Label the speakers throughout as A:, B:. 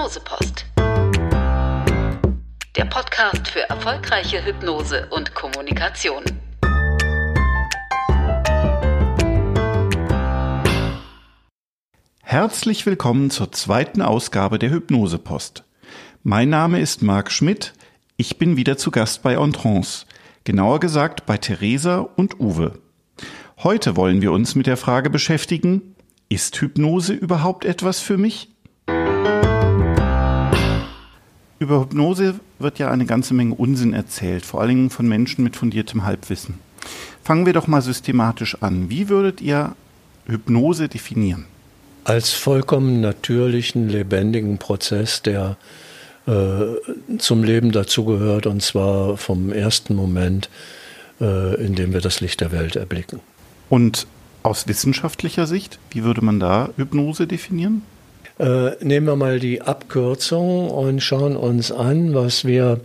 A: Hypnosepost. Der Podcast für erfolgreiche Hypnose und Kommunikation.
B: Herzlich willkommen zur zweiten Ausgabe der Hypnosepost. Mein Name ist Marc Schmidt. Ich bin wieder zu Gast bei Entrance. Genauer gesagt bei Theresa und Uwe. Heute wollen wir uns mit der Frage beschäftigen, ist Hypnose überhaupt etwas für mich? Über Hypnose wird ja eine ganze Menge Unsinn erzählt, vor allen Dingen von Menschen mit fundiertem Halbwissen. Fangen wir doch mal systematisch an. Wie würdet ihr Hypnose definieren?
C: Als vollkommen natürlichen, lebendigen Prozess, der äh, zum Leben dazugehört, und zwar vom ersten Moment, äh, in dem wir das Licht der Welt erblicken.
B: Und aus wissenschaftlicher Sicht, wie würde man da Hypnose definieren?
C: Äh, nehmen wir mal die Abkürzung und schauen uns an, was wir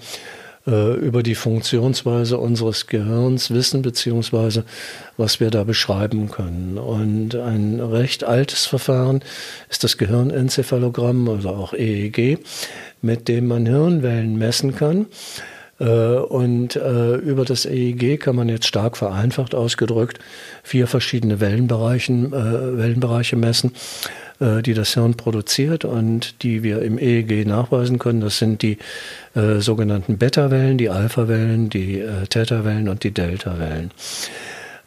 C: äh, über die Funktionsweise unseres Gehirns wissen, beziehungsweise was wir da beschreiben können. Und ein recht altes Verfahren ist das Gehirnenzephalogramm oder auch EEG, mit dem man Hirnwellen messen kann. Äh, und äh, über das EEG kann man jetzt stark vereinfacht ausgedrückt vier verschiedene Wellenbereichen, Wellenbereiche messen äh, die das Hirn produziert und die wir im EEG nachweisen können. Das sind die äh, sogenannten Beta-Wellen, die Alpha-Wellen, die äh, Theta-Wellen und die Delta-Wellen.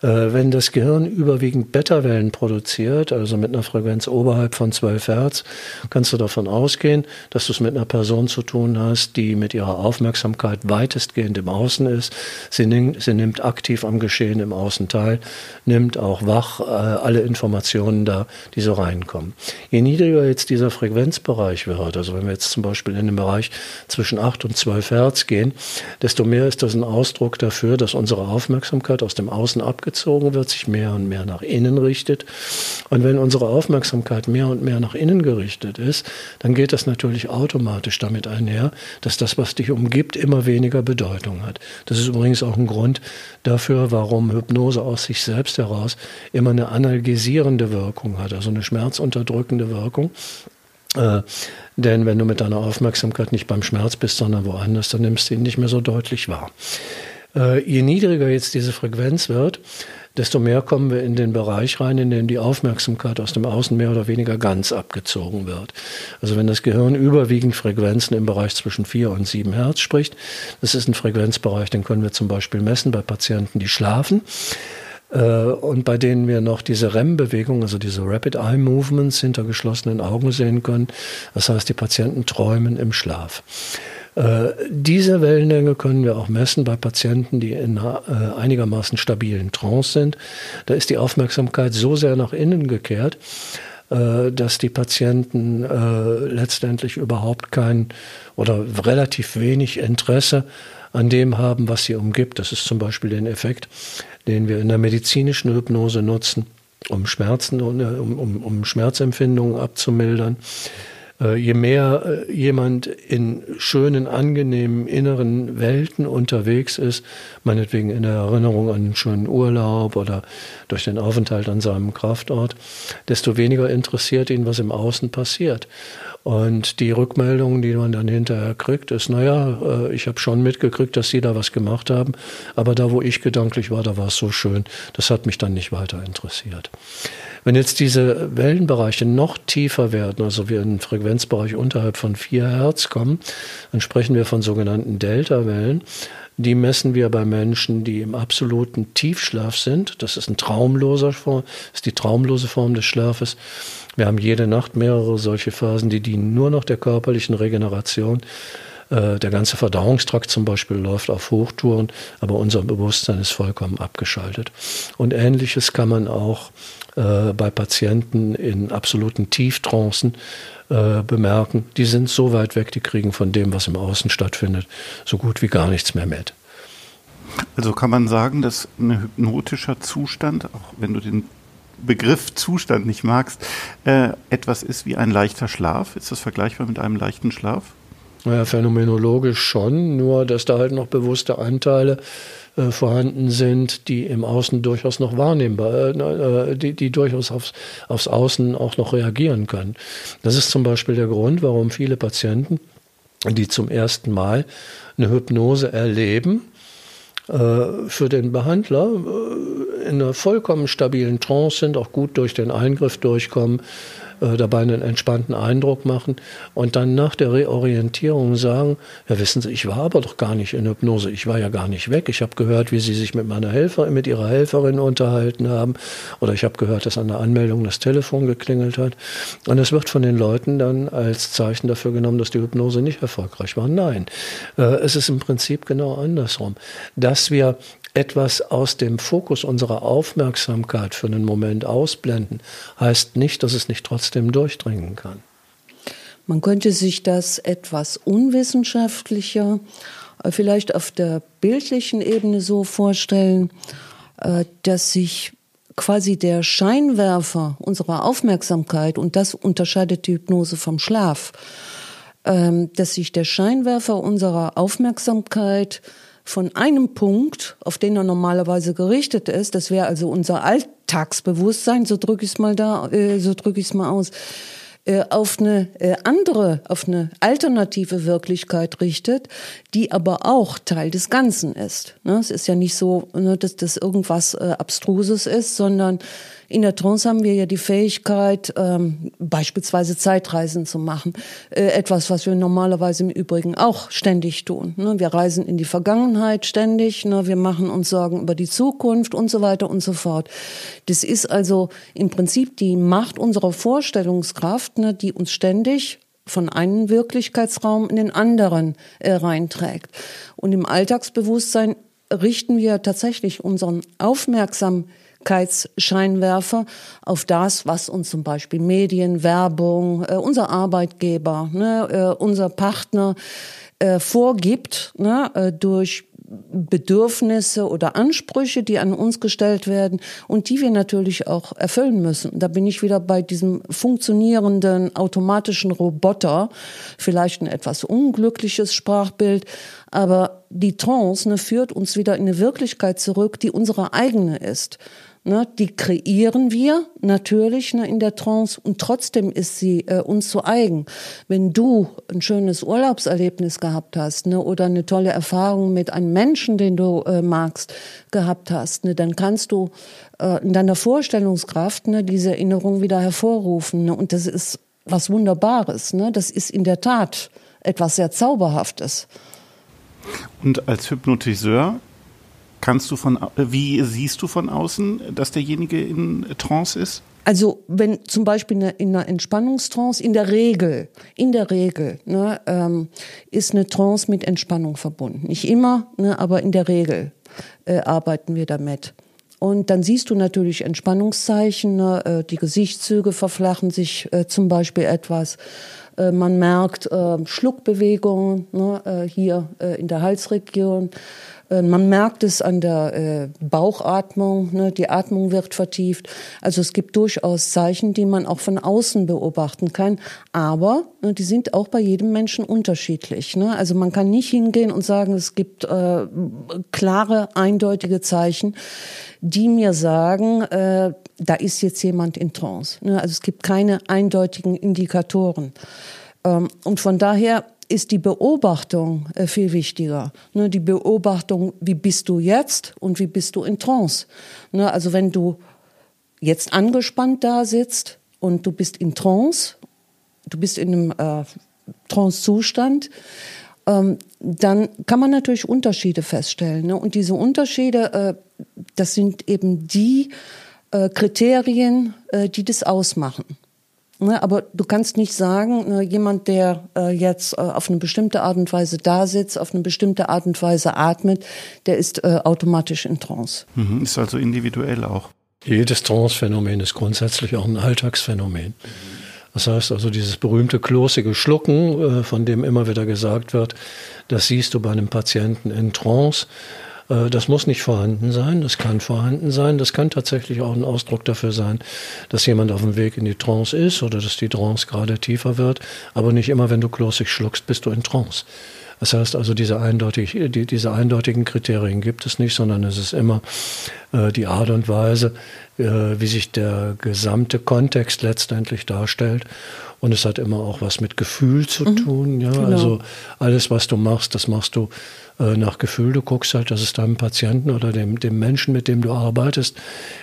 C: Äh, wenn das Gehirn überwiegend Beta-Wellen produziert, also mit einer Frequenz oberhalb von 12 Hertz, kannst du davon ausgehen, dass du es mit einer Person zu tun hast, die mit ihrer Aufmerksamkeit weitestgehend im Außen ist. Sie, nimmt, sie nimmt aktiv am Geschehen im Außen teil, nimmt auch wach äh, alle Informationen da, die so reinkommen. Je niedriger jetzt dieser Frequenzbereich wird, also wenn wir jetzt zum Beispiel in den Bereich zwischen 8 und 12 Hertz gehen, desto mehr ist das ein Ausdruck dafür, dass unsere Aufmerksamkeit aus dem Außen abgeht abgezogen wird, sich mehr und mehr nach innen richtet. Und wenn unsere Aufmerksamkeit mehr und mehr nach innen gerichtet ist, dann geht das natürlich automatisch damit einher, dass das, was dich umgibt, immer weniger Bedeutung hat. Das ist übrigens auch ein Grund dafür, warum Hypnose aus sich selbst heraus immer eine analgesierende Wirkung hat, also eine schmerzunterdrückende Wirkung. Äh, denn wenn du mit deiner Aufmerksamkeit nicht beim Schmerz bist, sondern woanders, dann nimmst du ihn nicht mehr so deutlich wahr. Äh, je niedriger jetzt diese Frequenz wird, desto mehr kommen wir in den Bereich rein, in dem die Aufmerksamkeit aus dem Außen mehr oder weniger ganz abgezogen wird. Also wenn das Gehirn überwiegend Frequenzen im Bereich zwischen 4 und 7 Hertz spricht, das ist ein Frequenzbereich, den können wir zum Beispiel messen bei Patienten, die schlafen äh, und bei denen wir noch diese REM-Bewegung, also diese Rapid Eye Movements hinter geschlossenen Augen sehen können. Das heißt, die Patienten träumen im Schlaf. Äh, diese Wellenlänge können wir auch messen bei Patienten, die in äh, einigermaßen stabilen Trance sind. Da ist die Aufmerksamkeit so sehr nach innen gekehrt, äh, dass die Patienten letztendlich überhaupt kein oder relativ wenig Interesse an dem haben, was sie umgibt. Das ist zum Beispiel der Effekt, den wir in der medizinischen Hypnose nutzen, um Schmerzen, um, um, um Schmerzempfindungen abzumildern. Äh, je mehr äh, jemand in schönen, angenehmen inneren Welten unterwegs ist, meinetwegen in der Erinnerung an einen schönen Urlaub oder durch den Aufenthalt an seinem Kraftort, desto weniger interessiert ihn, was im Außen passiert. Und die Rückmeldung, die man dann hinterher kriegt, ist, naja, äh, ich habe schon mitgekriegt, dass Sie da was gemacht haben, aber da, wo ich gedanklich war, da war es so schön, das hat mich dann nicht weiter interessiert. Wenn jetzt diese Wellenbereiche noch tiefer werden, also wir in den Frequenzbereich unterhalb von 4 Hertz kommen, dann sprechen wir von sogenannten Delta-Wellen. Die messen wir bei Menschen, die im absoluten Tiefschlaf sind. Das ist ein traumloser Form, ist die traumlose Form des Schlafes. Wir haben jede Nacht mehrere solche Phasen, die dienen nur noch der körperlichen Regeneration. Äh, der ganze Verdauungstrakt zum Beispiel läuft auf Hochtouren, aber unser Bewusstsein ist vollkommen abgeschaltet. Und ähnliches kann man auch äh, bei Patienten in absoluten Tieftrancen äh, bemerken. Die sind so weit weg, die kriegen von dem, was im Außen stattfindet, so gut wie gar nichts mehr mit.
B: Also kann man sagen, dass ein hypnotischer Zustand, auch wenn du den Begriff Zustand nicht magst, äh, etwas ist wie ein leichter Schlaf. Ist das vergleichbar mit einem leichten Schlaf?
C: Naja, phänomenologisch schon, nur dass da halt noch bewusste Anteile äh, vorhanden sind, die im Außen durchaus noch wahrnehmbar, äh, äh, die, die durchaus aufs, aufs Außen auch noch reagieren können. Das ist zum Beispiel der Grund, warum viele Patienten, die zum ersten Mal eine Hypnose erleben, äh, für den Behandler äh, in einer vollkommen stabilen Trance sind, auch gut durch den Eingriff durchkommen, äh, dabei einen entspannten Eindruck machen und dann nach der Reorientierung sagen, ja wissen Sie, ich war aber doch gar nicht in Hypnose, ich war ja gar nicht weg. Ich habe gehört, wie Sie sich mit meiner Helferin, mit Ihrer Helferin unterhalten haben oder ich habe gehört, dass an der Anmeldung das Telefon geklingelt hat. Und es wird von den Leuten dann als Zeichen dafür genommen, dass die Hypnose nicht erfolgreich war. Nein, äh, es ist im Prinzip genau andersrum. Dass wir etwas aus dem Fokus unserer Aufmerksamkeit für einen Moment ausblenden, heißt nicht, dass es nicht trotzdem durchdringen kann.
D: Man könnte sich das etwas unwissenschaftlicher, äh, vielleicht auf der bildlichen Ebene so vorstellen, äh, dass sich quasi der Scheinwerfer unserer Aufmerksamkeit, und das unterscheidet die Hypnose vom Schlaf, ähm, dass sich der Scheinwerfer unserer Aufmerksamkeit von einem Punkt, auf den er normalerweise gerichtet ist, das wäre also unser Alltagsbewusstsein, so drücke ich es mal da, äh, so drücke ich es mal aus, äh, auf eine äh, andere, auf eine alternative Wirklichkeit richtet, die aber auch Teil des Ganzen ist. Ne? Es ist ja nicht so, ne, dass das irgendwas äh, Abstruses ist, sondern in der Trance haben wir ja die Fähigkeit, ähm, beispielsweise Zeitreisen zu machen. Äh, etwas, was wir normalerweise im Übrigen auch ständig tun. Ne? Wir reisen in die Vergangenheit ständig, ne? wir machen uns Sorgen über die Zukunft und so weiter und so fort. Das ist also im Prinzip die Macht unserer Vorstellungskraft, ne? die uns ständig von einem Wirklichkeitsraum in den anderen äh, reinträgt. Und im Alltagsbewusstsein richten wir tatsächlich unseren Aufmerksamkeit Aufmerksamkeitsscheinwerfer auf das, was uns zum Beispiel Medien, Werbung, äh, unser Arbeitgeber, ne, äh, unser Partner äh, vorgibt, ne, äh, durch Bedürfnisse oder Ansprüche, die an uns gestellt werden und die wir natürlich auch erfüllen müssen. Da bin ich wieder bei diesem funktionierenden automatischen Roboter, vielleicht ein etwas unglückliches Sprachbild, aber die Trance ne, führt uns wieder in eine Wirklichkeit zurück, die unsere eigene ist. Ne, die kreieren wir natürlich ne, in der Trance und trotzdem ist sie äh, uns zu eigen. Wenn du ein schönes Urlaubserlebnis gehabt hast ne, oder eine tolle Erfahrung mit einem Menschen, den du äh, magst, gehabt hast, ne, dann kannst du äh, in deiner Vorstellungskraft ne, diese Erinnerung wieder hervorrufen. Ne, und das ist was Wunderbares. Ne? Das ist in der Tat etwas sehr Zauberhaftes.
B: Und als Hypnotiseur Kannst du von, wie siehst du von außen, dass derjenige in Trance ist?
D: Also wenn zum Beispiel in einer Entspannungstrance, in der Regel, in der Regel ne, ähm, ist eine Trance mit Entspannung verbunden. Nicht immer, ne, aber in der Regel äh, arbeiten wir damit. Und dann siehst du natürlich Entspannungszeichen, ne, äh, die Gesichtszüge verflachen sich äh, zum Beispiel etwas. Äh, man merkt äh, Schluckbewegungen ne, hier in der Halsregion. Äh, man merkt es an der äh, Bauchatmung, ne? die Atmung wird vertieft. Also es gibt durchaus Zeichen, die man auch von außen beobachten kann. Aber ne, die sind auch bei jedem Menschen unterschiedlich. Ne? Also man kann nicht hingehen und sagen, es gibt äh, klare, eindeutige Zeichen, die mir sagen, äh, da ist jetzt jemand in Trance. Ne? Also es gibt keine eindeutigen Indikatoren. Ähm, und von daher ist die Beobachtung äh, viel wichtiger. Ne, die Beobachtung, wie bist du jetzt und wie bist du in Trance. Ne, also wenn du jetzt angespannt da sitzt und du bist in Trance, du bist in einem äh, Trance-Zustand, ähm, dann kann man natürlich Unterschiede feststellen. Ne? Und diese Unterschiede, äh, das sind eben die Kriterien, die das ausmachen. Ne, aber du kannst nicht sagen, ne, jemand, der äh, jetzt äh, auf eine bestimmte Art und Weise da sitzt, auf eine bestimmte Art und Weise atmet, der ist äh, automatisch in Trance.
B: Mhm, ist also individuell auch.
C: Jedes Trance-Phänomen ist grundsätzlich auch ein Alltagsphänomen. Das heißt also, dieses berühmte klosige Schlucken, von dem immer wieder gesagt wird, das siehst du bei einem Patienten in Trance. Äh, das muss nicht vorhanden sein, das kann vorhanden sein, das kann tatsächlich auch ein Ausdruck dafür sein, dass jemand auf dem Weg in die Trance ist oder dass die Trance gerade tiefer wird, aber nicht immer, wenn du kloßig schluckst, bist du in Trance. Das heißt also, diese, eindeutig, die, diese eindeutigen Kriterien gibt es nicht, sondern es ist immer äh, die Art und Weise, äh, wie sich der gesamte Kontext letztendlich darstellt. Und es hat immer auch was mit Gefühl zu mhm. tun. Ja? Genau. Also alles, was du machst, das machst du äh, nach Gefühl. Du guckst halt, dass es deinem Patienten oder dem, dem Menschen, mit dem du arbeitest,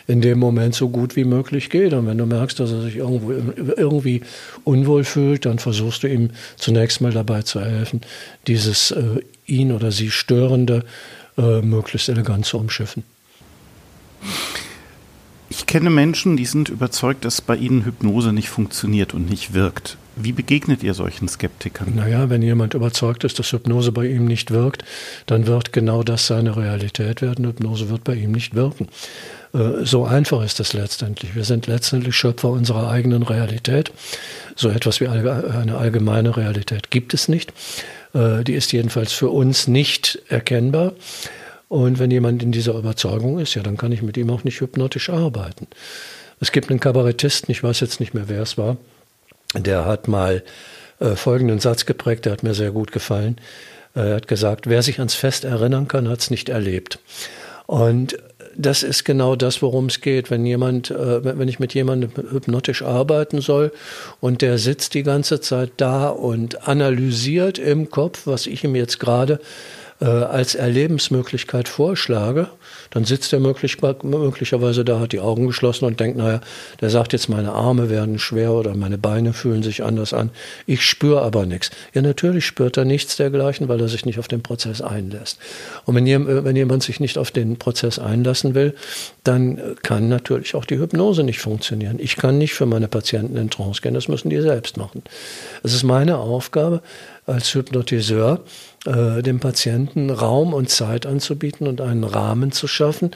C: in dem Moment so gut wie möglich geht. Und wenn du merkst, dass er sich irgendwo irgendwie unwohl fühlt, dann versuchst du ihm zunächst mal dabei zu helfen, dieses äh, ihn oder sie störende äh, möglichst elegant zu umschiffen.
B: Ich kenne Menschen, die sind überzeugt, dass bei ihnen Hypnose nicht funktioniert und nicht wirkt. Wie begegnet ihr solchen Skeptikern?
C: Naja, wenn jemand überzeugt ist, dass Hypnose bei ihm nicht wirkt, dann wird genau das seine Realität werden. Hypnose wird bei ihm nicht wirken. Äh, so einfach ist es letztendlich. Wir sind letztendlich Schöpfer unserer eigenen Realität. So etwas wie eine allgemeine Realität gibt es nicht. Äh, die ist jedenfalls für uns nicht erkennbar. Und wenn jemand in dieser Überzeugung ist, ja, dann kann ich mit ihm auch nicht hypnotisch arbeiten. Es gibt einen Kabarettisten, ich weiß jetzt nicht mehr, wer es war, der hat mal äh, folgenden Satz geprägt, der hat mir sehr gut gefallen. Er hat gesagt, wer sich ans Fest erinnern kann, hat es nicht erlebt. Und das ist genau das, worum es geht. Wenn jemand, äh, wenn ich mit jemandem hypnotisch arbeiten soll und der sitzt die ganze Zeit da und analysiert im Kopf, was ich ihm jetzt gerade äh, als Erlebensmöglichkeit vorschlage, dann sitzt er möglich, möglicherweise da, hat die Augen geschlossen und denkt, naja, der sagt jetzt, meine Arme werden schwer oder meine Beine fühlen sich anders an. Ich spüre aber nichts. Ja, natürlich spürt er nichts dergleichen, weil er sich nicht auf den Prozess einlässt. Und wenn, äh, wenn jemand sich nicht auf den Prozess einlassen will, dann kann natürlich auch die Hypnose nicht funktionieren. Ich kann nicht für meine Patienten in Trance gehen, das müssen die selbst machen. Es ist meine Aufgabe als Hypnotiseur, äh, dem Patienten Raum und Zeit anzubieten und einen Rahmen zu schaffen,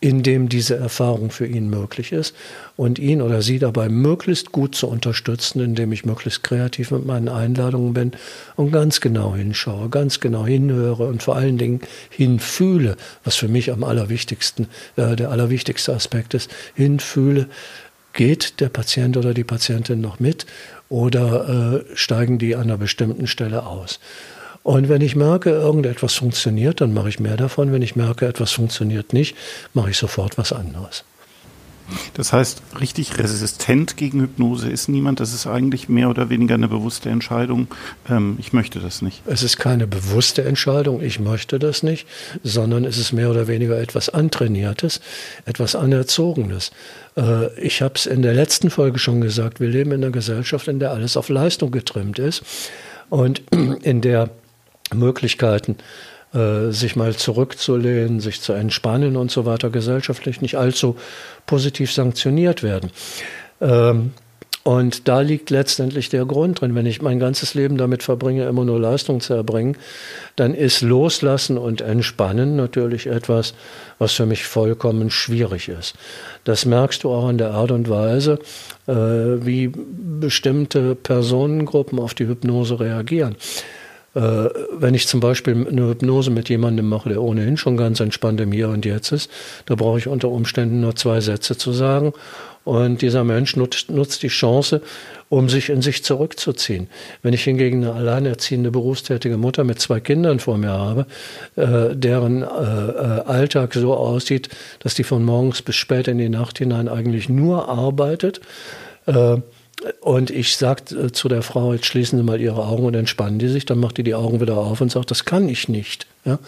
C: in dem diese Erfahrung für ihn möglich ist und ihn oder sie dabei möglichst gut zu unterstützen, indem ich möglichst kreativ mit meinen Einladungen bin und ganz genau hinschaue, ganz genau hinhöre und vor allen Dingen hinfühle, was für mich am allerwichtigsten, äh, der allerwichtigste Aspekt ist, hinfühle, geht der Patient oder die Patientin noch mit oder äh, steigen die an einer bestimmten Stelle aus. Und wenn ich merke, irgendetwas funktioniert, dann mache ich mehr davon. Wenn ich merke, etwas funktioniert nicht, mache ich sofort was anderes.
B: Das heißt, richtig resistent gegen Hypnose ist niemand. Das ist eigentlich mehr oder weniger eine bewusste Entscheidung. Ähm, ich möchte das nicht.
C: Es ist keine bewusste Entscheidung, ich möchte das nicht, sondern es ist mehr oder weniger etwas Antrainiertes, etwas Anerzogenes. Äh, ich habe es in der letzten Folge schon gesagt, wir leben in einer Gesellschaft, in der alles auf Leistung getrimmt ist und in der Möglichkeiten, äh, sich mal zurückzulehnen, sich zu entspannen und so weiter, gesellschaftlich nicht allzu positiv sanktioniert werden. Ähm, und da liegt letztendlich der Grund drin. Wenn ich mein ganzes Leben damit verbringe, immer nur Leistung zu erbringen, dann ist Loslassen und Entspannen natürlich etwas, was für mich vollkommen schwierig ist. Das merkst du auch in der Art und Weise, äh, wie bestimmte Personengruppen auf die Hypnose reagieren. Äh, wenn ich zum Beispiel eine Hypnose mit jemandem mache, der ohnehin schon ganz entspannt im Hier und Jetzt ist, da brauche ich unter Umständen nur zwei Sätze zu sagen. Und dieser Mensch nutzt, nutzt die Chance, um sich in sich zurückzuziehen. Wenn ich hingegen eine alleinerziehende berufstätige Mutter mit zwei Kindern vor mir habe, äh, deren äh, äh Alltag so aussieht, dass die von morgens bis spät in die Nacht hinein eigentlich nur arbeitet, äh, und ich sage äh, zu der Frau, jetzt schließen Sie mal Ihre Augen und entspannen die sich. Dann macht die die Augen wieder auf und sagt, das kann ich nicht. Ja?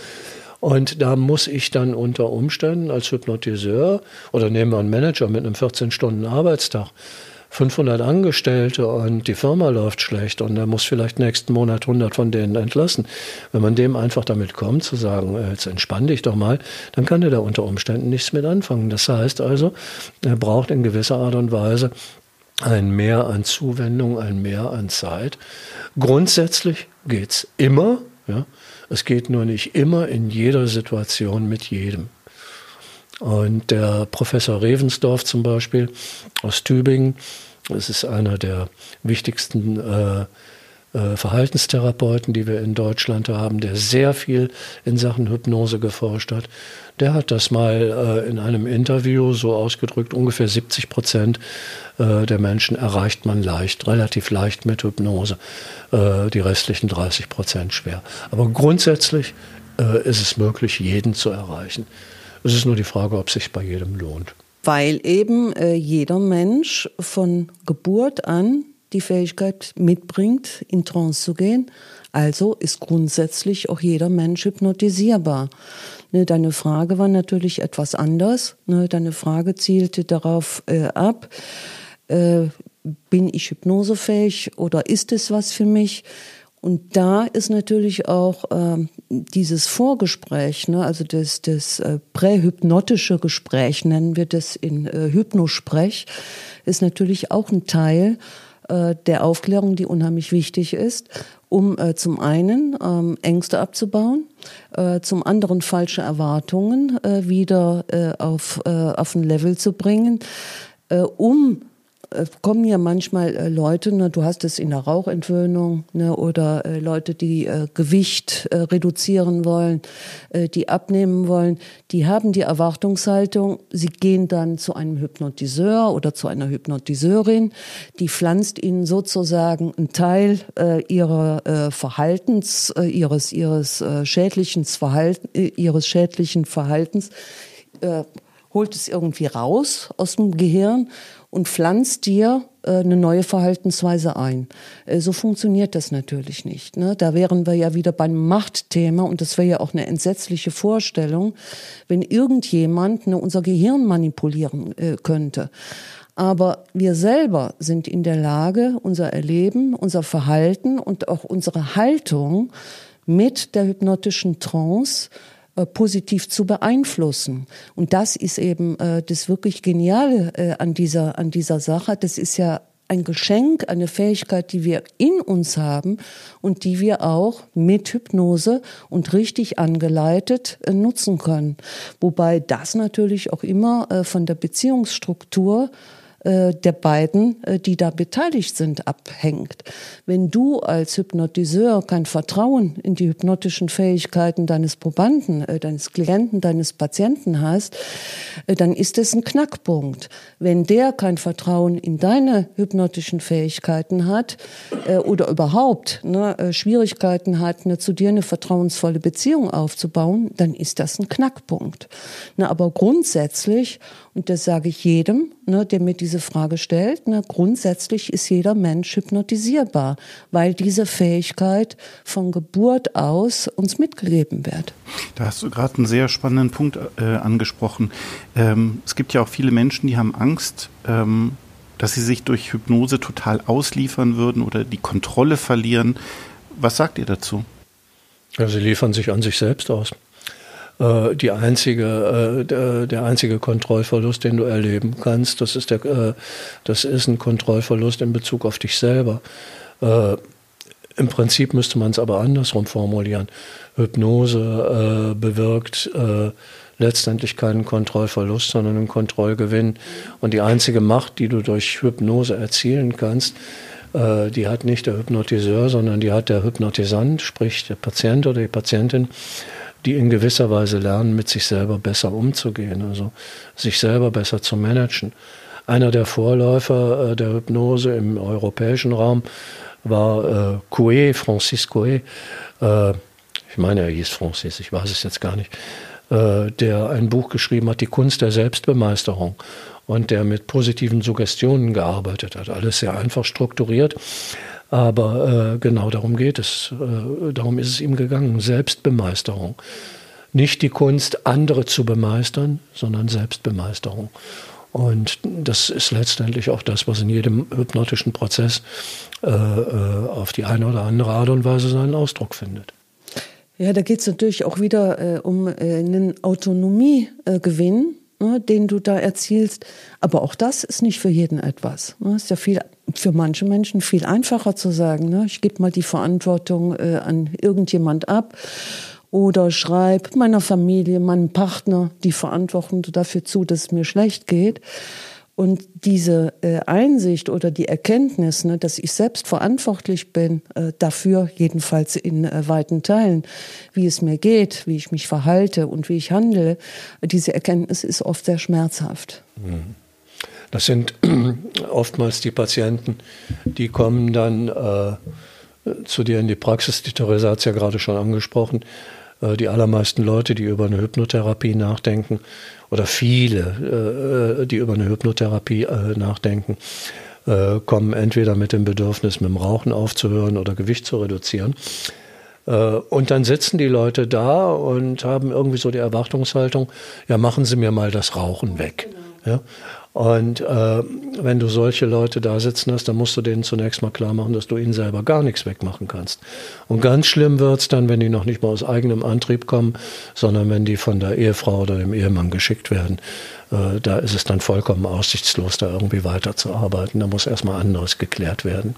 C: Und da muss ich dann unter Umständen als Hypnotiseur oder nehmen wir einen Manager mit einem 14-Stunden-Arbeitstag, 500 Angestellte und die Firma läuft schlecht und er muss vielleicht nächsten Monat 100 von denen entlassen. Wenn man dem einfach damit kommt, zu sagen, äh, jetzt entspann dich doch mal, dann kann er da unter Umständen nichts mit anfangen. Das heißt also, er braucht in gewisser Art und Weise ein Mehr an Zuwendung, ein Mehr an Zeit. Grundsätzlich geht es immer. Ja? Es geht nur nicht immer in jeder Situation mit jedem. Und der Professor Revensdorf zum Beispiel aus Tübingen, das ist einer der wichtigsten äh, äh, Verhaltenstherapeuten, die wir in Deutschland haben, der sehr viel in Sachen Hypnose geforscht hat. Der hat das mal äh, in einem Interview so ausgedrückt, ungefähr 70 Prozent äh, der Menschen erreicht man leicht, relativ leicht mit Hypnose, die restlichen 30 Prozent schwer. Aber grundsätzlich ist es möglich, jeden zu erreichen. Es ist nur die Frage, ob es sich bei jedem lohnt.
D: Weil eben jeder Mensch von Geburt an die Fähigkeit mitbringt, in Trance zu gehen. Also ist grundsätzlich auch jeder Mensch hypnotisierbar. Ne, deine Frage war natürlich etwas anders. Ne, deine Frage zielte darauf äh, ab, äh, bin ich hypnosefähig oder ist es was für mich? Und da ist natürlich auch äh, dieses Vorgespräch, ne, also das, das äh, prähypnotische Gespräch, nennen wir das in Hypnosprech, ist natürlich auch ein Teil der Aufklärung, die unheimlich wichtig ist, um äh, zum einen ähm, Ängste abzubauen, äh, zum anderen falsche Erwartungen äh, wieder äh, auf, äh, auf ein Level zu bringen, äh, um äh, kommen ja manchmal äh, Leute, ne, du hast es in der Rauchentwöhnung ne, oder äh, Leute, die äh, Gewicht äh, reduzieren wollen, äh, die abnehmen wollen, die haben die Erwartungshaltung, sie gehen dann zu einem Hypnotiseur oder zu einer Hypnotiseurin, die pflanzt ihnen sozusagen einen Teil äh, ihrer äh, Verhaltens, äh, ihres ihres äh, schädlichen Verhalten, äh, ihres schädlichen Verhaltens äh, holt es irgendwie raus aus dem Gehirn und pflanzt dir äh, eine neue Verhaltensweise ein. Äh, so funktioniert das natürlich nicht. Ne? Da wären wir ja wieder beim Machtthema und das wäre ja auch eine entsetzliche Vorstellung, wenn irgendjemand ne, unser Gehirn manipulieren äh, könnte. Aber wir selber sind in der Lage, unser Erleben, unser Verhalten und auch unsere Haltung mit der hypnotischen Trance positiv zu beeinflussen. Und das ist eben äh, das wirklich Geniale äh, an dieser an dieser Sache. Das ist ja ein Geschenk, eine Fähigkeit, die wir in uns haben und die wir auch mit Hypnose und richtig angeleitet äh, nutzen können. Wobei das natürlich auch immer äh, von der Beziehungsstruktur äh, der beiden, äh, die da beteiligt sind, abhängt. Wenn du als Hypnotiseur kein Vertrauen in die hypnotischen Fähigkeiten deines Probanden, äh, deines Klienten, deines Patienten hast, dann ist es ein Knackpunkt. Wenn der kein Vertrauen in deine hypnotischen Fähigkeiten hat oder überhaupt ne, Schwierigkeiten hat, ne, zu dir eine vertrauensvolle Beziehung aufzubauen, dann ist das ein Knackpunkt. Na, aber grundsätzlich, und das sage ich jedem, ne, der mir diese Frage stellt. Ne, grundsätzlich ist jeder Mensch hypnotisierbar, weil diese Fähigkeit von Geburt aus uns mitgegeben wird.
B: Da hast du gerade einen sehr spannenden Punkt äh, angesprochen. Ähm, es gibt ja auch viele Menschen, die haben Angst, ähm, dass sie sich durch Hypnose total ausliefern würden oder die Kontrolle verlieren. Was sagt ihr dazu?
C: Ja, sie liefern sich an sich selbst aus. Äh, die einzige, äh, der einzige Kontrollverlust, den du erleben kannst, das ist, der, äh, das ist ein Kontrollverlust in Bezug auf dich selber. Im Prinzip müsste man es aber andersrum formulieren. Hypnose bewirkt letztendlich keinen Kontrollverlust, sondern einen Kontrollgewinn. Und die einzige Macht, die du durch Hypnose erzielen kannst, die hat nicht der Hypnotiseur, sondern die hat der Hypnotisant, sprich der Patient oder die Patientin die in gewisser Weise lernen, mit sich selber besser umzugehen, also sich selber besser zu managen. Einer der Vorläufer äh, der Hypnose im europäischen Raum war äh, Coué, Francis Coué. Äh, ich meine, er hieß Francis, ich weiß es jetzt gar nicht. Äh, der ein Buch geschrieben hat, Die Kunst der Selbstbemeisterung und der mit positiven Suggestionen gearbeitet hat. Alles sehr einfach strukturiert. Aber äh, genau darum geht es. Äh, darum ist es ihm gegangen. Selbstbemeisterung. Nicht die Kunst, andere zu bemeistern, sondern Selbstbemeisterung. Und das ist letztendlich auch das, was in jedem hypnotischen Prozess äh, äh auf die eine oder andere Art und Weise seinen Ausdruck findet.
D: Ja, da geht es natürlich auch wieder äh, um äh, einen Autonomiegewinn ne, den du da erzielst. Aber auch das ist nicht für jeden etwas. Ne? Ist ja viel, für manche Menschen viel einfacher zu sagen, ne? ich gebe mal die Verantwortung äh, an irgendjemand ab oder schreib meiner Familie, meinem Partner die Verantwortung dafür zu, dass es mir schlecht geht. Und diese äh, Einsicht oder die Erkenntnis, ne, dass ich selbst verantwortlich bin äh, dafür, jedenfalls in äh, weiten Teilen, wie es mir geht, wie ich mich verhalte und wie ich handle, diese Erkenntnis ist oft sehr schmerzhaft.
C: Mhm. Das sind oftmals die Patienten, die kommen dann äh, zu dir in die Praxis. Die Theresa hat es ja gerade schon angesprochen. Äh, die allermeisten Leute, die über eine Hypnotherapie nachdenken, oder viele, äh, die über eine Hypnotherapie äh, nachdenken, äh, kommen entweder mit dem Bedürfnis, mit dem Rauchen aufzuhören oder Gewicht zu reduzieren. Äh, und dann sitzen die Leute da und haben irgendwie so die Erwartungshaltung, ja, machen Sie mir mal das Rauchen weg. Ja? Und äh, wenn du solche Leute da sitzen hast, dann musst du denen zunächst mal klar machen, dass du ihnen selber gar nichts wegmachen kannst. Und ganz schlimm wird's dann, wenn die noch nicht mal aus eigenem Antrieb kommen, sondern wenn die von der Ehefrau oder dem Ehemann geschickt werden. Äh, da ist es dann vollkommen aussichtslos, da irgendwie weiterzuarbeiten. Da muss erstmal anderes geklärt werden.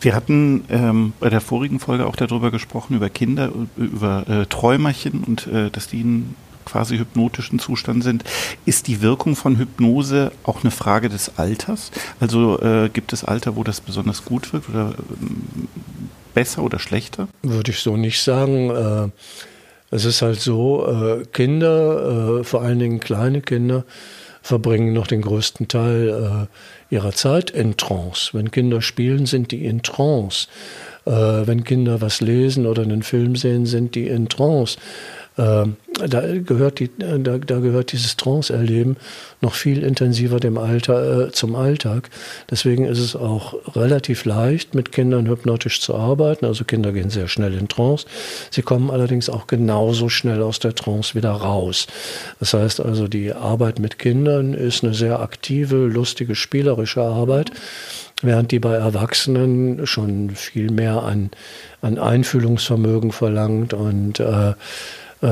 B: Wir hatten ähm, bei der vorigen Folge auch darüber gesprochen, über Kinder, über äh, Träumerchen und äh, dass die einen quasi hypnotischen Zustand sind. Ist die Wirkung von Hypnose auch eine Frage des Alters? Also äh, gibt es Alter, wo das besonders gut wirkt oder äh, besser oder schlechter?
C: Würde ich so nicht sagen. Äh, es ist halt so, äh, Kinder, äh, vor allen Dingen kleine Kinder, verbringen noch den größten Teil äh, ihrer Zeit in Trance. Wenn Kinder spielen, sind die in Trance. wenn Kinder was lesen oder einen Film sehen, sind die in Trance. Ähm, da gehört, die, da, da gehört dieses Trance-Erleben noch viel intensiver dem Alter, äh, zum Alltag. Deswegen ist es auch relativ leicht, mit Kindern hypnotisch zu arbeiten. Also Kinder gehen sehr schnell in Trance. Sie kommen allerdings auch genauso schnell aus der Trance wieder raus. Das heißt also, die Arbeit mit Kindern ist eine sehr aktive, lustige, spielerische Arbeit während die bei Erwachsenen schon viel mehr an, an Einfühlungsvermögen verlangt und äh, äh,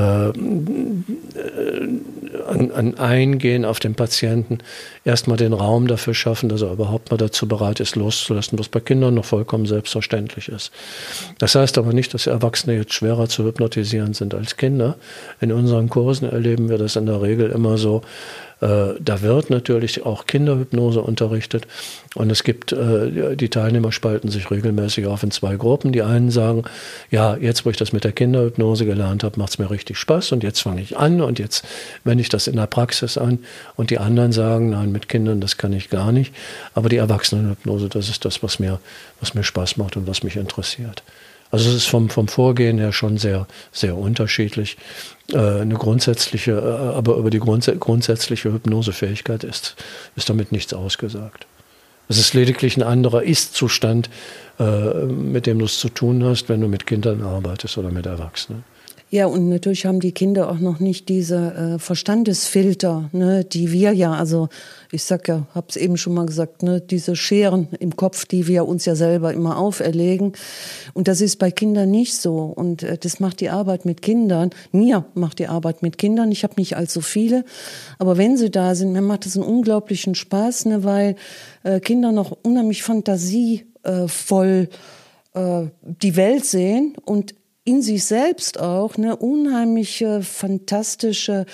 C: an, an Eingehen auf den Patienten erstmal den Raum dafür schaffen, dass er überhaupt mal dazu bereit ist, loszulassen, was bei Kindern noch vollkommen selbstverständlich ist. Das heißt aber nicht, dass Erwachsene jetzt schwerer zu hypnotisieren sind als Kinder. In unseren Kursen erleben wir das in der Regel immer so, äh, da wird natürlich auch Kinderhypnose unterrichtet und es gibt, äh, die Teilnehmer spalten sich regelmäßig auf in zwei Gruppen. Die einen sagen, ja, jetzt wo ich das mit der Kinderhypnose gelernt habe, macht es mir richtig Spaß und jetzt fange ich an und jetzt wende ich das in der Praxis an. Und die anderen sagen, nein, mit Kindern, das kann ich gar nicht. Aber die Erwachsenenhypnose, das ist das, was mir, was mir Spaß macht und was mich interessiert. Also es ist vom, vom Vorgehen her schon sehr, sehr unterschiedlich. Äh, eine grundsätzliche, äh, aber über die grunds grundsätzliche Hypnosefähigkeit ist, ist damit nichts ausgesagt. Es ist lediglich ein anderer Ist-Zustand, äh, mit dem du es zu tun hast, wenn du mit Kindern arbeitest oder mit Erwachsenen.
D: Ja, und natürlich haben die Kinder auch noch nicht diese äh, Verstandesfilter, ne, die wir ja, also ich sag ja, hab's eben schon mal gesagt, ne, diese Scheren im Kopf, die wir uns ja selber immer auferlegen. Und das ist bei Kindern nicht so. Und äh, das macht die Arbeit mit Kindern. Mir macht die Arbeit mit Kindern. Ich habe nicht allzu viele, aber wenn sie da sind, mir macht das einen unglaublichen Spaß, ne, weil äh, Kinder noch unheimlich fantasievoll äh, die Welt sehen und in sich selbst auch eine unheimliche, fantastische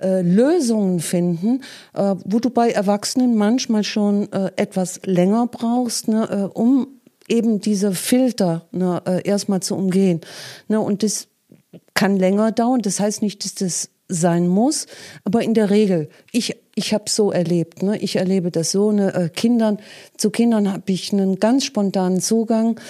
D: äh, Lösungen finden, äh, wo du bei Erwachsenen manchmal schon äh, etwas länger brauchst, ne, äh, um eben diese Filter ne, äh, erstmal zu umgehen. Ne, und das kann länger dauern. Das heißt nicht, dass das sein muss, aber in der Regel, ich ich habe so erlebt, ne? ich erlebe das so, ne? Äh, Kindern zu Kindern habe ich einen ganz spontanen Zugang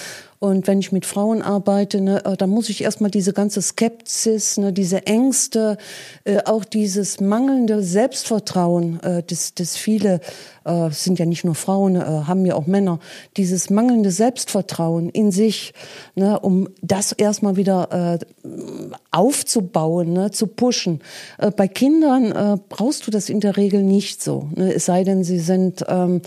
D: und wenn ich mit Frauen arbeite, ne, äh, dann muss ich erstmal diese ganze Skepsis, ne, diese Ängste, äh, auch dieses mangelnde Selbstvertrauen, äh, das, das viele, äh, sind ja nicht nur Frauen, äh, haben ja auch Männer, dieses mangelnde Selbstvertrauen in sich, ne, um das erstmal wieder äh, aufzubauen, ne, zu pushen. Äh, bei Kindern äh, brauchst du das in der Regel nicht so, ne, es sei denn, sie sind ähm,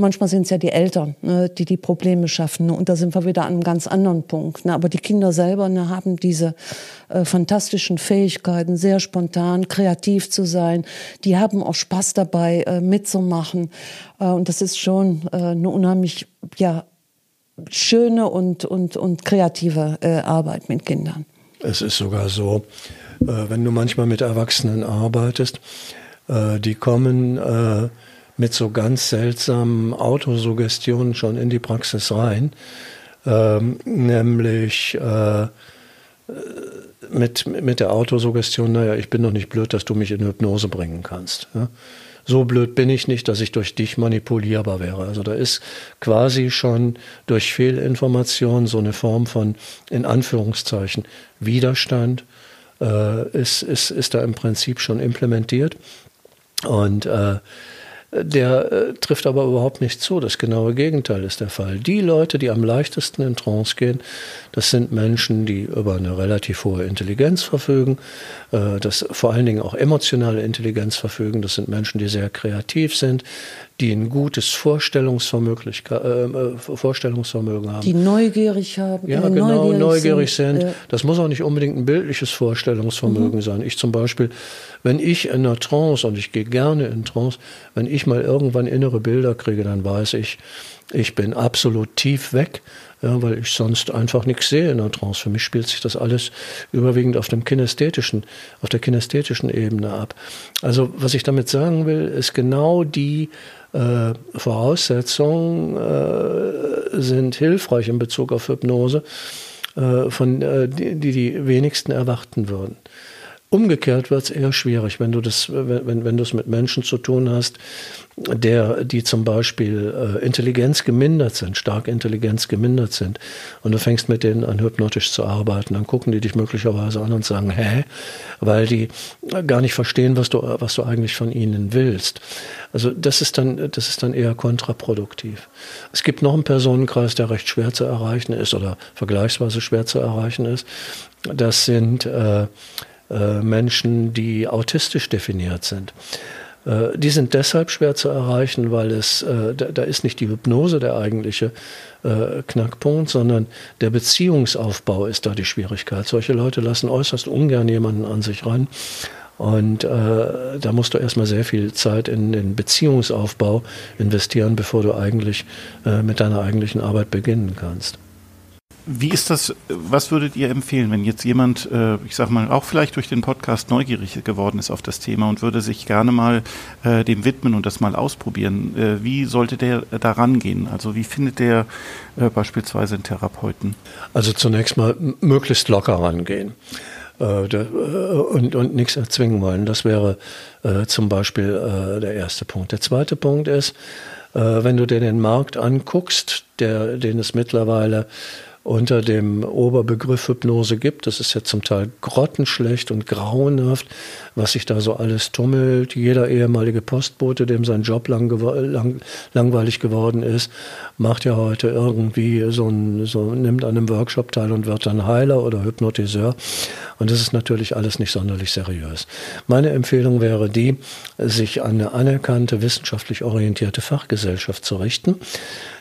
D: Manchmal sind es ja die Eltern, ne, die die Probleme schaffen. Ne? Und da sind wir wieder an einem ganz anderen Punkt. Ne? Aber die Kinder selber ne, haben diese äh, fantastischen Fähigkeiten, sehr spontan, kreativ zu sein. Die haben auch Spaß dabei, äh, mitzumachen. Äh, und das ist schon äh, eine unheimlich ja, schöne und, und, und kreative äh, Arbeit mit Kindern.
C: Es ist sogar so, äh, wenn du manchmal mit Erwachsenen arbeitest, die kommen mit so ganz seltsamen Autosuggestionen schon in die Praxis rein, ähm, nämlich äh, mit, mit der Autosuggestion, naja, ich bin doch nicht blöd, dass du mich in Hypnose bringen kannst. Ja? So blöd bin ich nicht, dass ich durch dich manipulierbar wäre. Also da ist quasi schon durch Fehlinformation so eine Form von, in Anführungszeichen, Widerstand äh, ist, ist, ist da im Prinzip schon implementiert. Und äh, der äh, trifft aber überhaupt nicht zu. Das genaue Gegenteil ist der Fall. Die Leute, die am leichtesten in Trance gehen, das sind Menschen, die über eine relativ hohe Intelligenz verfügen, äh, das vor allen Dingen auch emotionale Intelligenz verfügen. Das sind Menschen, die sehr kreativ sind, die ein gutes Vorstellungsvermögen, äh, äh, Vorstellungsvermögen haben.
D: Die neugierig haben.
C: Ja, äh, genau, neugierig, neugierig sind. sind. Das muss auch nicht unbedingt ein bildliches Vorstellungsvermögen mhm. sein. Ich zum Beispiel, wenn ich in einer Trance, und ich gehe gerne in Trance, wenn ich mal irgendwann innere Bilder kriege, dann weiß ich, ich bin absolut tief weg, ja, weil ich sonst einfach nichts sehe in der Trance. Für mich spielt sich das alles überwiegend auf dem kinästhetischen, auf der kinästhetischen Ebene ab. Also was ich damit sagen will, ist genau die äh, Voraussetzungen äh, sind hilfreich in Bezug auf Hypnose, äh, von, äh, die, die die wenigsten erwarten würden. Umgekehrt wird es eher schwierig, wenn du das, wenn, wenn du es mit Menschen zu tun hast, der, die zum Beispiel äh, Intelligenz gemindert sind, stark Intelligenz gemindert sind, und du fängst mit denen an, hypnotisch zu arbeiten, dann gucken die dich möglicherweise an und sagen, hä? Weil die gar nicht verstehen, was du, was du eigentlich von ihnen willst. Also das ist dann, das ist dann eher kontraproduktiv. Es gibt noch einen Personenkreis, der recht schwer zu erreichen ist oder vergleichsweise schwer zu erreichen ist. Das sind äh, äh, Menschen, die autistisch definiert sind. Äh, die sind deshalb schwer zu erreichen, weil es, äh, da, ist nicht die Hypnose der eigentliche Knackpunkt, sondern der Beziehungsaufbau ist da die Schwierigkeit. Solche Leute lassen äußerst ungern jemanden an sich ran. Und da musst du erstmal sehr viel Zeit in den Beziehungsaufbau investieren, bevor du eigentlich mit deiner eigentlichen Arbeit beginnen kannst.
B: Wie ist das, was würdet ihr empfehlen, wenn jetzt jemand, äh, ich sag mal, auch vielleicht durch den Podcast neugierig geworden ist auf das Thema und würde sich gerne mal äh, dem widmen und das mal ausprobieren? Äh, wie sollte der da rangehen? Also wie findet der äh, beispielsweise einen Therapeuten?
C: Also zunächst mal möglichst locker rangehen. Äh, äh, und, und nichts erzwingen wollen. Das wäre zum Beispiel der erste Punkt. Der zweite Punkt ist, wenn du dir den Markt anguckst, der, den es mittlerweile unter dem Oberbegriff Hypnose gibt. Das ist ja zum Teil grottenschlecht und grauenhaft, was sich da so alles tummelt. Jeder ehemalige Postbote, dem sein Job lang, lang, langweilig geworden ist, macht ja heute irgendwie so ein, so nimmt an einem Workshop teil und wird dann Heiler oder Hypnotiseur. Und das ist natürlich alles nicht sonderlich seriös. Meine Empfehlung wäre die, sich an eine anerkannte, wissenschaftlich orientierte Fachgesellschaft zu richten.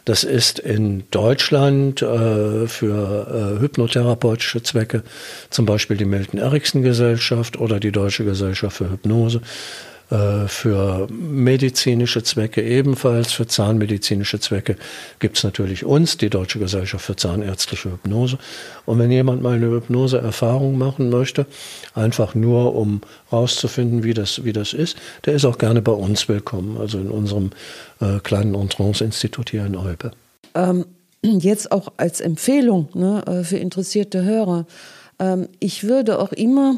C: Das ist in Deutschland äh, für äh, hypnotherapeutische Zwecke zum Beispiel die Milton Erickson Gesellschaft oder die Deutsche Gesellschaft für Hypnose äh, für medizinische Zwecke ebenfalls, für zahnmedizinische Zwecke gibt es natürlich uns, die Deutsche Gesellschaft für Zahnärztliche Hypnose. Und wenn jemand mal eine Hypnose-Erfahrung machen möchte, einfach nur um rauszufinden, wie das, wie das ist, der ist auch gerne bei uns willkommen, also in unserem äh, kleinen Entrance-Institut hier in Olpe.
D: Ähm, jetzt auch als Empfehlung ne, äh, für interessierte Hörer. Ähm, ich würde auch immer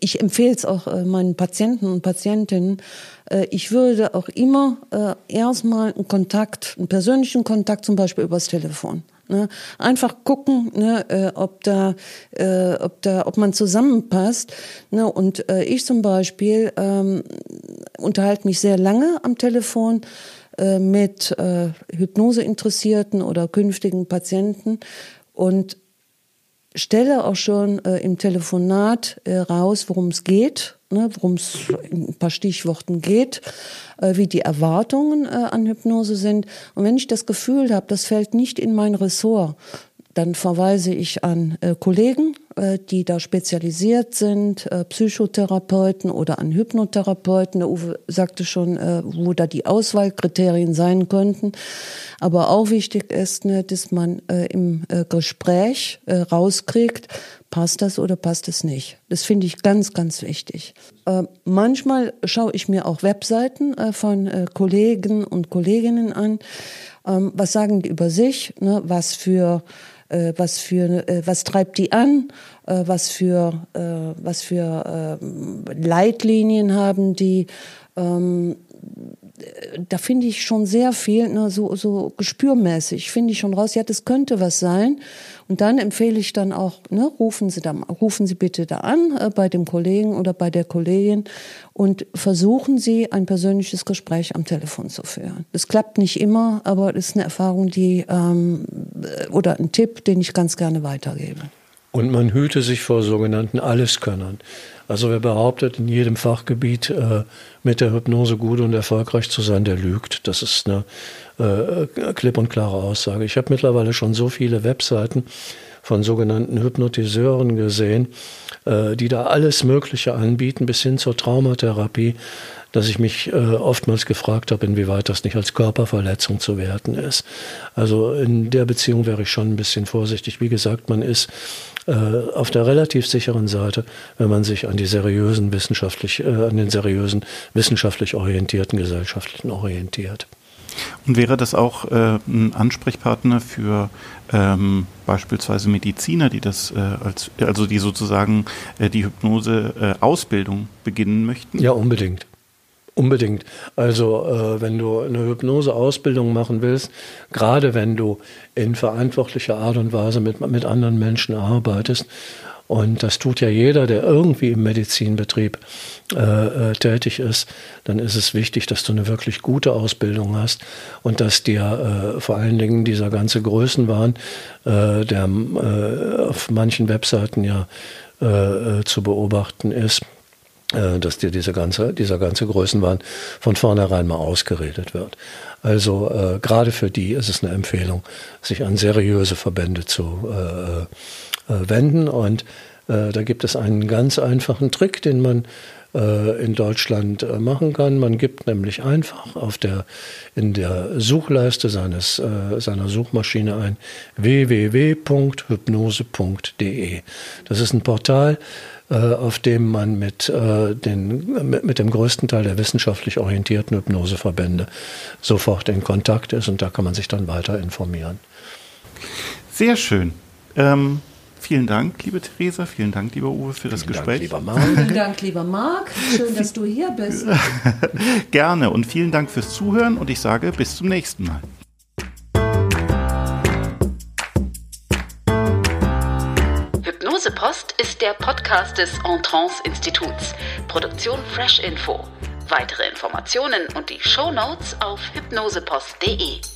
D: ich empfehle es auch äh, meinen Patienten und Patientinnen, äh, ich würde auch immer äh, erstmal einen Kontakt, einen persönlichen Kontakt zum Beispiel übers Telefon. Ne? Einfach gucken, ne, äh, ob da, äh, ob da, ob man zusammenpasst. Ne? Und äh, ich zum Beispiel ähm, unterhalte mich sehr lange am Telefon äh, mit äh, Hypnoseinteressierten oder künftigen Patienten und stelle auch schon äh, im Telefonat äh, raus, worum es geht, ne, worum es in ein paar Stichworten geht, äh, wie die Erwartungen äh, an Hypnose sind. Und wenn ich das Gefühl habe, das fällt nicht in mein Ressort, dann verweise ich an äh, Kollegen, äh, die da spezialisiert sind, äh, Psychotherapeuten oder an Hypnotherapeuten. Der Uwe sagte schon, äh, wo da die Auswahlkriterien sein könnten. Aber auch wichtig ist, ne, dass man äh, im äh, Gespräch rauskriegt, passt das oder passt es nicht. Das finde ich ganz, ganz wichtig. Manchmal schaue ich mir auch Webseiten von Kollegen und Kolleginnen an. Ähm, was sagen die über sich? Ne? Was für was für äh, was treibt die an, äh, was für äh, was für äh, Leitlinien haben die. Ähm, da finde ich schon sehr viel, ne, so, so gespürmäßig, finde ich schon raus, ja, das könnte was sein. Und dann empfehle ich dann auch, ne, rufen Sie da, rufen Sie bitte da an äh, bei dem Kollegen oder bei der Kollegin und versuchen Sie ein persönliches Gespräch am Telefon zu führen. Das klappt nicht immer, aber das ist eine Erfahrung, die ähm, oder ein Tipp, den ich ganz gerne weitergebe.
C: Und man hüte sich vor sogenannten Alleskönnern. Also wer behauptet, in jedem Fachgebiet äh, mit der Hypnose gut und erfolgreich zu sein, der lügt. Das ist eine äh, klipp und klare Aussage. Ich habe mittlerweile schon so viele Webseiten von sogenannten Hypnotiseuren gesehen, äh, die da alles Mögliche anbieten, bis hin zur Traumatherapie, dass ich mich äh, oftmals gefragt habe, inwieweit das nicht als Körperverletzung zu werten ist. Also in der Beziehung wäre ich schon ein bisschen vorsichtig. Wie gesagt, man ist äh, auf der relativ sicheren Seite, wenn man sich an die seriösen wissenschaftlich, äh, an den seriösen wissenschaftlich orientierten Gesellschaften orientiert.
B: Und wäre das auch äh, ein Ansprechpartner für ähm, beispielsweise Mediziner, die das äh, als, also die sozusagen äh, die Hypnose-Ausbildung beginnen möchten?
C: Ja, unbedingt. Unbedingt. Also äh, wenn du eine Hypnose-Ausbildung machen willst, gerade wenn du in verantwortlicher Art und Weise mit, mit anderen Menschen arbeitest, und das tut ja jeder, der irgendwie im Medizinbetrieb äh, äh, tätig ist, dann ist es wichtig, dass du eine wirklich gute Ausbildung hast und dass dir äh, vor allen Dingen dieser ganze Größenwahn, äh, der äh, auf manchen Webseiten ja äh, zu beobachten ist, dass dir diese ganze, dieser ganze Größenwahn von vornherein mal ausgeredet wird. Also äh, gerade für die ist es eine Empfehlung, sich an seriöse Verbände zu äh, äh, wenden. Und äh, da gibt es einen ganz einfachen Trick, den man äh, in Deutschland äh, machen kann. Man gibt nämlich einfach auf der, in der Suchleiste seines, äh, seiner Suchmaschine ein www.hypnose.de. Das ist ein Portal, äh, auf dem man mit, äh, den, mit, mit, dem größten Teil der wissenschaftlich orientierten Hypnoseverbände sofort in Kontakt ist und da kann man sich dann weiter informieren.
B: Sehr schön. Ähm, vielen Dank, liebe Theresa, vielen Dank, lieber Uwe, für das
D: vielen
B: Gespräch.
D: Dank, lieber Marc. Vielen Dank, lieber Marc. Schön, dass du hier bist.
B: Gerne und vielen Dank fürs Zuhören und ich sage bis zum nächsten Mal.
A: Hypnosepost ist der Podcast des Entrance Instituts. Produktion Fresh Info. Weitere Informationen und die Show Notes auf hypnosepost.de.